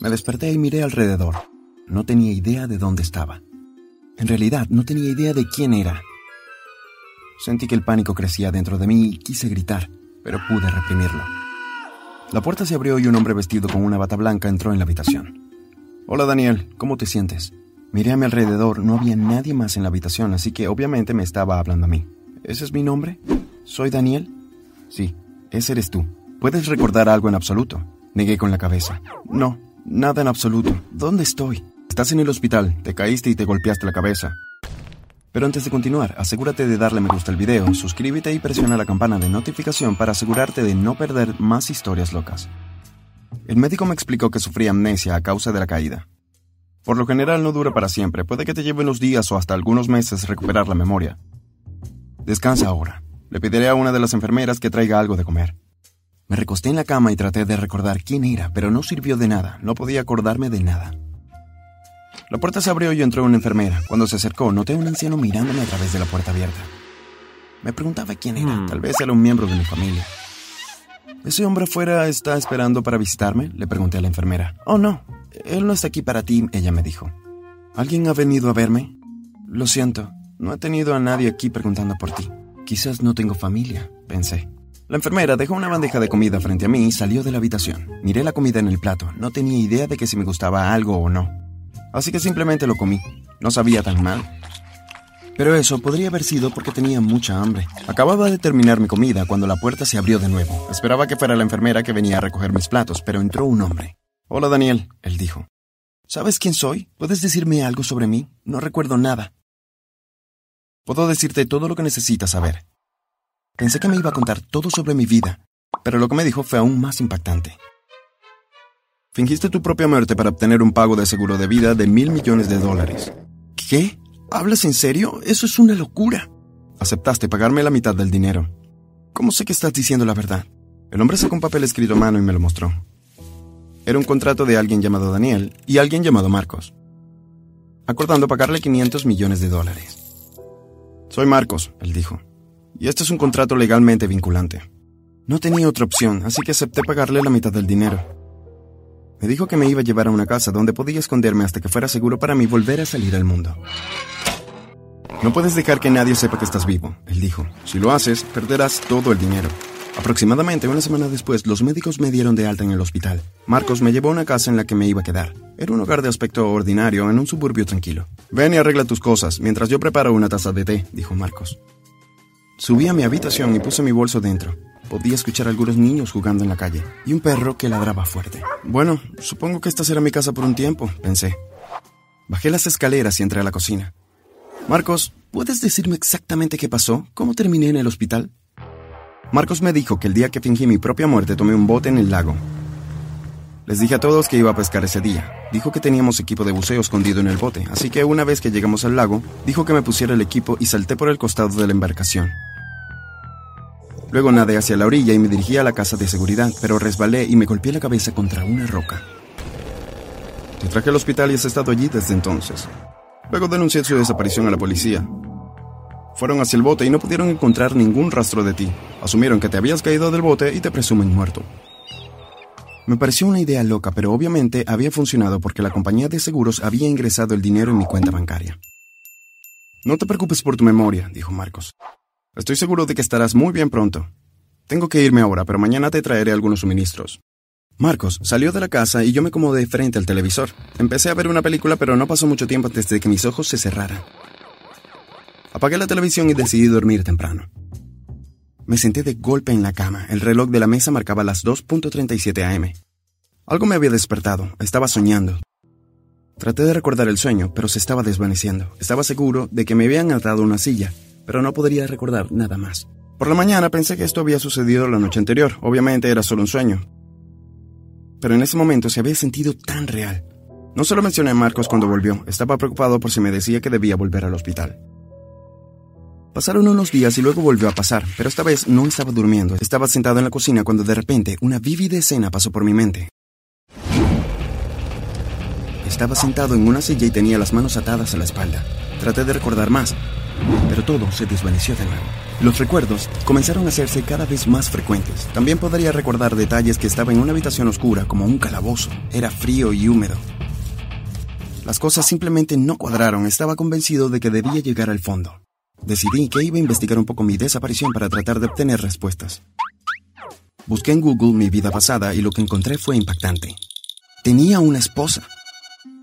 Me desperté y miré alrededor. No tenía idea de dónde estaba. En realidad, no tenía idea de quién era. Sentí que el pánico crecía dentro de mí y quise gritar, pero pude reprimirlo. La puerta se abrió y un hombre vestido con una bata blanca entró en la habitación. Hola Daniel, ¿cómo te sientes? Miré a mi alrededor, no había nadie más en la habitación, así que obviamente me estaba hablando a mí. ¿Ese es mi nombre? ¿Soy Daniel? Sí, ese eres tú. ¿Puedes recordar algo en absoluto? Negué con la cabeza. No, nada en absoluto. ¿Dónde estoy? Estás en el hospital, te caíste y te golpeaste la cabeza. Pero antes de continuar, asegúrate de darle me gusta al video, suscríbete y presiona la campana de notificación para asegurarte de no perder más historias locas. El médico me explicó que sufría amnesia a causa de la caída. Por lo general no dura para siempre, puede que te lleve unos días o hasta algunos meses recuperar la memoria. Descansa ahora. Le pediré a una de las enfermeras que traiga algo de comer. Me recosté en la cama y traté de recordar quién era, pero no sirvió de nada, no podía acordarme de nada. La puerta se abrió y entró una enfermera. Cuando se acercó, noté a un anciano mirándome a través de la puerta abierta. Me preguntaba quién era, tal vez era un miembro de mi familia. ¿Ese hombre afuera está esperando para visitarme? Le pregunté a la enfermera. Oh, no, él no está aquí para ti, ella me dijo. ¿Alguien ha venido a verme? Lo siento, no he tenido a nadie aquí preguntando por ti. Quizás no tengo familia, pensé. La enfermera dejó una bandeja de comida frente a mí y salió de la habitación. Miré la comida en el plato. No tenía idea de que si me gustaba algo o no. Así que simplemente lo comí. No sabía tan mal. Pero eso podría haber sido porque tenía mucha hambre. Acababa de terminar mi comida cuando la puerta se abrió de nuevo. Esperaba que fuera la enfermera que venía a recoger mis platos, pero entró un hombre. Hola Daniel, él dijo. ¿Sabes quién soy? ¿Puedes decirme algo sobre mí? No recuerdo nada. Puedo decirte todo lo que necesitas saber. Pensé que me iba a contar todo sobre mi vida, pero lo que me dijo fue aún más impactante. Fingiste tu propia muerte para obtener un pago de seguro de vida de mil millones de dólares. ¿Qué? ¿Hablas en serio? Eso es una locura. Aceptaste pagarme la mitad del dinero. ¿Cómo sé que estás diciendo la verdad? El hombre sacó un papel escrito a mano y me lo mostró. Era un contrato de alguien llamado Daniel y alguien llamado Marcos, acordando pagarle 500 millones de dólares. Soy Marcos, él dijo, y este es un contrato legalmente vinculante. No tenía otra opción, así que acepté pagarle la mitad del dinero. Me dijo que me iba a llevar a una casa donde podía esconderme hasta que fuera seguro para mí volver a salir al mundo. No puedes dejar que nadie sepa que estás vivo, él dijo. Si lo haces, perderás todo el dinero. Aproximadamente una semana después, los médicos me dieron de alta en el hospital. Marcos me llevó a una casa en la que me iba a quedar. Era un hogar de aspecto ordinario en un suburbio tranquilo. Ven y arregla tus cosas mientras yo preparo una taza de té, dijo Marcos. Subí a mi habitación y puse mi bolso dentro. Podía escuchar a algunos niños jugando en la calle y un perro que ladraba fuerte. Bueno, supongo que esta será mi casa por un tiempo, pensé. Bajé las escaleras y entré a la cocina. Marcos, ¿puedes decirme exactamente qué pasó? ¿Cómo terminé en el hospital? Marcos me dijo que el día que fingí mi propia muerte tomé un bote en el lago. Les dije a todos que iba a pescar ese día. Dijo que teníamos equipo de buceo escondido en el bote, así que una vez que llegamos al lago, dijo que me pusiera el equipo y salté por el costado de la embarcación. Luego nadé hacia la orilla y me dirigí a la casa de seguridad, pero resbalé y me golpeé la cabeza contra una roca. Te traje al hospital y has estado allí desde entonces. Luego denuncié su desaparición a la policía, fueron hacia el bote y no pudieron encontrar ningún rastro de ti. Asumieron que te habías caído del bote y te presumen muerto. Me pareció una idea loca, pero obviamente había funcionado porque la compañía de seguros había ingresado el dinero en mi cuenta bancaria. No te preocupes por tu memoria, dijo Marcos. Estoy seguro de que estarás muy bien pronto. Tengo que irme ahora, pero mañana te traeré algunos suministros. Marcos salió de la casa y yo me acomodé frente al televisor. Empecé a ver una película, pero no pasó mucho tiempo antes de que mis ojos se cerraran. Apagué la televisión y decidí dormir temprano. Me senté de golpe en la cama. El reloj de la mesa marcaba las 2.37 am. Algo me había despertado. Estaba soñando. Traté de recordar el sueño, pero se estaba desvaneciendo. Estaba seguro de que me habían atado una silla, pero no podría recordar nada más. Por la mañana pensé que esto había sucedido la noche anterior. Obviamente era solo un sueño. Pero en ese momento se había sentido tan real. No se lo mencioné a Marcos cuando volvió. Estaba preocupado por si me decía que debía volver al hospital. Pasaron unos días y luego volvió a pasar, pero esta vez no estaba durmiendo. Estaba sentado en la cocina cuando de repente una vívida escena pasó por mi mente. Estaba sentado en una silla y tenía las manos atadas a la espalda. Traté de recordar más, Pero todo se desvaneció de nuevo. Los recuerdos comenzaron a hacerse cada vez más frecuentes. También podría recordar detalles que estaba en una habitación oscura como un calabozo. Era frío y húmedo. Las cosas simplemente no cuadraron. Estaba convencido de que debía llegar al fondo. Decidí que iba a investigar un poco mi desaparición para tratar de obtener respuestas. Busqué en Google mi vida pasada y lo que encontré fue impactante. Tenía una esposa.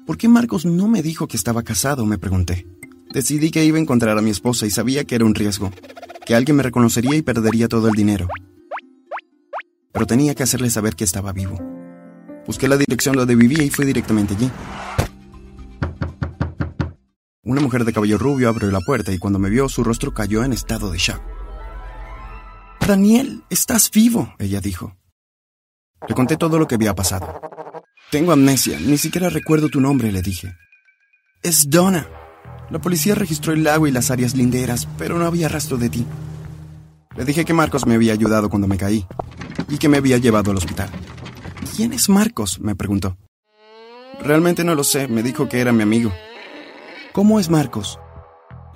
¿Por qué Marcos no me dijo que estaba casado? me pregunté. Decidí que iba a encontrar a mi esposa y sabía que era un riesgo, que alguien me reconocería y perdería todo el dinero. Pero tenía que hacerle saber que estaba vivo. Busqué la dirección donde vivía y fui directamente allí. Una mujer de cabello rubio abrió la puerta y cuando me vio su rostro cayó en estado de shock. Daniel, estás vivo, ella dijo. Le conté todo lo que había pasado. Tengo amnesia, ni siquiera recuerdo tu nombre, le dije. Es Donna. La policía registró el lago y las áreas linderas, pero no había rastro de ti. Le dije que Marcos me había ayudado cuando me caí y que me había llevado al hospital. ¿Quién es Marcos? me preguntó. Realmente no lo sé, me dijo que era mi amigo. ¿Cómo es Marcos?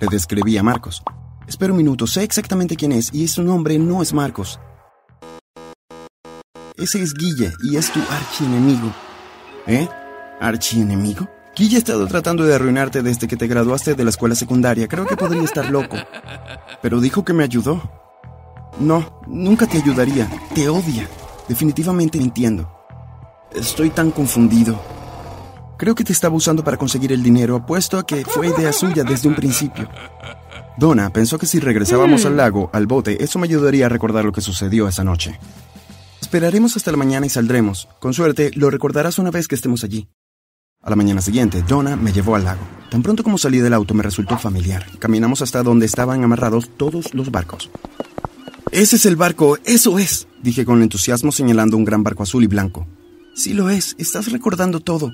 Le describí a Marcos. Espera un minuto, sé exactamente quién es y su nombre no es Marcos. Ese es Guille y es tu archienemigo. ¿Eh? ¿Archienemigo? Guille ha estado tratando de arruinarte desde que te graduaste de la escuela secundaria. Creo que podría estar loco. Pero dijo que me ayudó. No, nunca te ayudaría. Te odia. Definitivamente entiendo. Estoy tan confundido. Creo que te estaba usando para conseguir el dinero, apuesto a que fue idea suya desde un principio. Donna pensó que si regresábamos al lago, al bote, eso me ayudaría a recordar lo que sucedió esa noche. Esperaremos hasta la mañana y saldremos. Con suerte, lo recordarás una vez que estemos allí. A la mañana siguiente, Donna me llevó al lago. Tan pronto como salí del auto me resultó familiar. Caminamos hasta donde estaban amarrados todos los barcos. Ese es el barco, eso es, dije con entusiasmo señalando un gran barco azul y blanco. Sí lo es, estás recordando todo.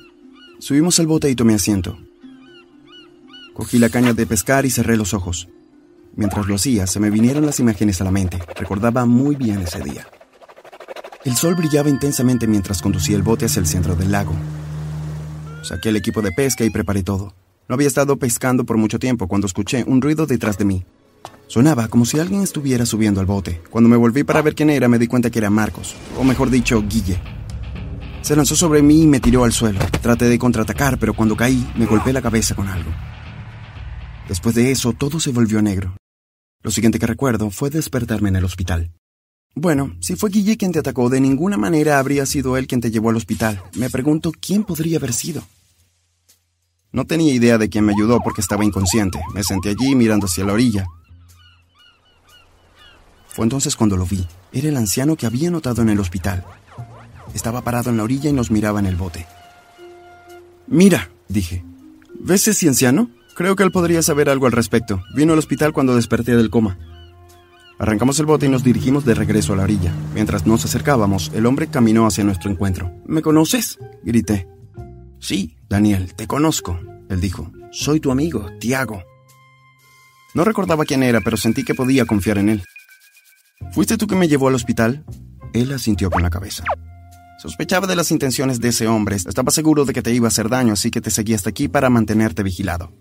Subimos al bote y tomé asiento. Cogí la caña de pescar y cerré los ojos. Mientras lo hacía, se me vinieron las imágenes a la mente. Recordaba muy bien ese día. El sol brillaba intensamente mientras conducía el bote hacia el centro del lago. Saqué el equipo de pesca y preparé todo. No había estado pescando por mucho tiempo cuando escuché un ruido detrás de mí. Sonaba como si alguien estuviera subiendo al bote. Cuando me volví para ver quién era, me di cuenta que era Marcos, o mejor dicho, Guille. Se lanzó sobre mí y me tiró al suelo. Traté de contraatacar, pero cuando caí, me golpeé la cabeza con algo. Después de eso, todo se volvió negro. Lo siguiente que recuerdo fue despertarme en el hospital. Bueno, si fue Guille quien te atacó, de ninguna manera habría sido él quien te llevó al hospital. Me pregunto quién podría haber sido. No tenía idea de quién me ayudó porque estaba inconsciente. Me senté allí mirando hacia la orilla. Fue entonces cuando lo vi. Era el anciano que había notado en el hospital. Estaba parado en la orilla y nos miraba en el bote. Mira, dije. ¿Ves ese anciano? Creo que él podría saber algo al respecto. Vino al hospital cuando desperté del coma. Arrancamos el bote y nos dirigimos de regreso a la orilla. Mientras nos acercábamos, el hombre caminó hacia nuestro encuentro. ¿Me conoces? grité. Sí, Daniel, te conozco, él dijo. Soy tu amigo, Tiago. No recordaba quién era, pero sentí que podía confiar en él. ¿Fuiste tú que me llevó al hospital? Él asintió con la cabeza. Sospechaba de las intenciones de ese hombre. Estaba seguro de que te iba a hacer daño, así que te seguí hasta aquí para mantenerte vigilado.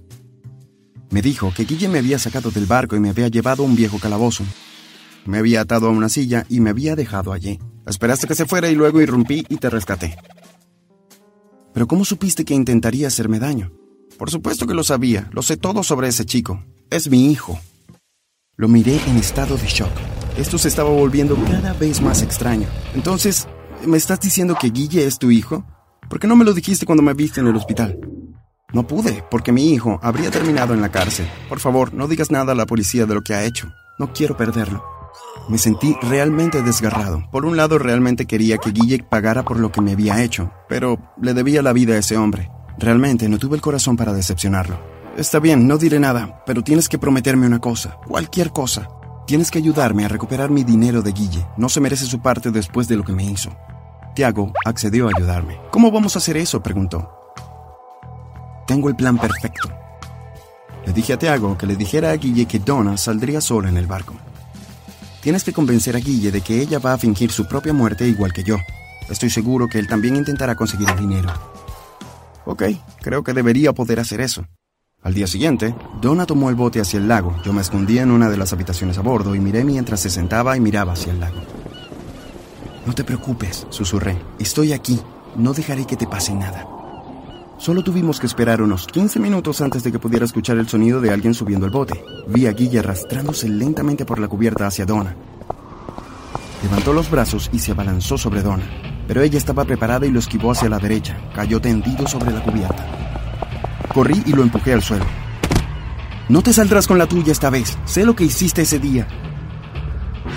Me dijo que Guille me había sacado del barco y me había llevado a un viejo calabozo. Me había atado a una silla y me había dejado allí. Esperaste que se fuera y luego irrumpí y te rescaté. Pero ¿cómo supiste que intentaría hacerme daño? Por supuesto que lo sabía, lo sé todo sobre ese chico. Es mi hijo. Lo miré en estado de shock. Esto se estaba volviendo cada vez más extraño. Entonces, ¿me estás diciendo que Guille es tu hijo? ¿Por qué no me lo dijiste cuando me viste en el hospital? No pude, porque mi hijo habría terminado en la cárcel. Por favor, no digas nada a la policía de lo que ha hecho. No quiero perderlo. Me sentí realmente desgarrado. Por un lado, realmente quería que Guille pagara por lo que me había hecho, pero le debía la vida a ese hombre. Realmente no tuve el corazón para decepcionarlo. Está bien, no diré nada, pero tienes que prometerme una cosa, cualquier cosa. Tienes que ayudarme a recuperar mi dinero de Guille. No se merece su parte después de lo que me hizo. Tiago accedió a ayudarme. ¿Cómo vamos a hacer eso? preguntó. Tengo el plan perfecto. Le dije a Tiago que le dijera a Guille que Donna saldría sola en el barco. Tienes que convencer a Guille de que ella va a fingir su propia muerte igual que yo. Estoy seguro que él también intentará conseguir el dinero. Ok, creo que debería poder hacer eso. Al día siguiente, Donna tomó el bote hacia el lago. Yo me escondí en una de las habitaciones a bordo y miré mientras se sentaba y miraba hacia el lago. No te preocupes, susurré. Estoy aquí. No dejaré que te pase nada. Solo tuvimos que esperar unos 15 minutos antes de que pudiera escuchar el sonido de alguien subiendo el bote. Vi a Guille arrastrándose lentamente por la cubierta hacia Donna. Levantó los brazos y se abalanzó sobre Donna, pero ella estaba preparada y lo esquivó hacia la derecha. Cayó tendido sobre la cubierta. Corrí y lo empujé al suelo. No te saldrás con la tuya esta vez. Sé lo que hiciste ese día.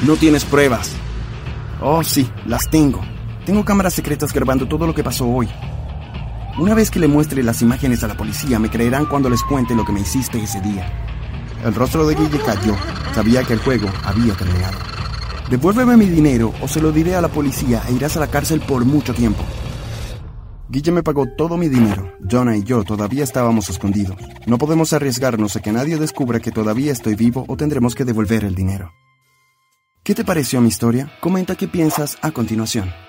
No tienes pruebas. Oh, sí, las tengo. Tengo cámaras secretas grabando todo lo que pasó hoy. Una vez que le muestre las imágenes a la policía, me creerán cuando les cuente lo que me hiciste ese día. El rostro de Guille cayó. Sabía que el juego había terminado. Devuélveme mi dinero o se lo diré a la policía e irás a la cárcel por mucho tiempo. Guille me pagó todo mi dinero. Jonah y yo todavía estábamos escondidos. No podemos arriesgarnos a que nadie descubra que todavía estoy vivo o tendremos que devolver el dinero. ¿Qué te pareció mi historia? Comenta qué piensas a continuación.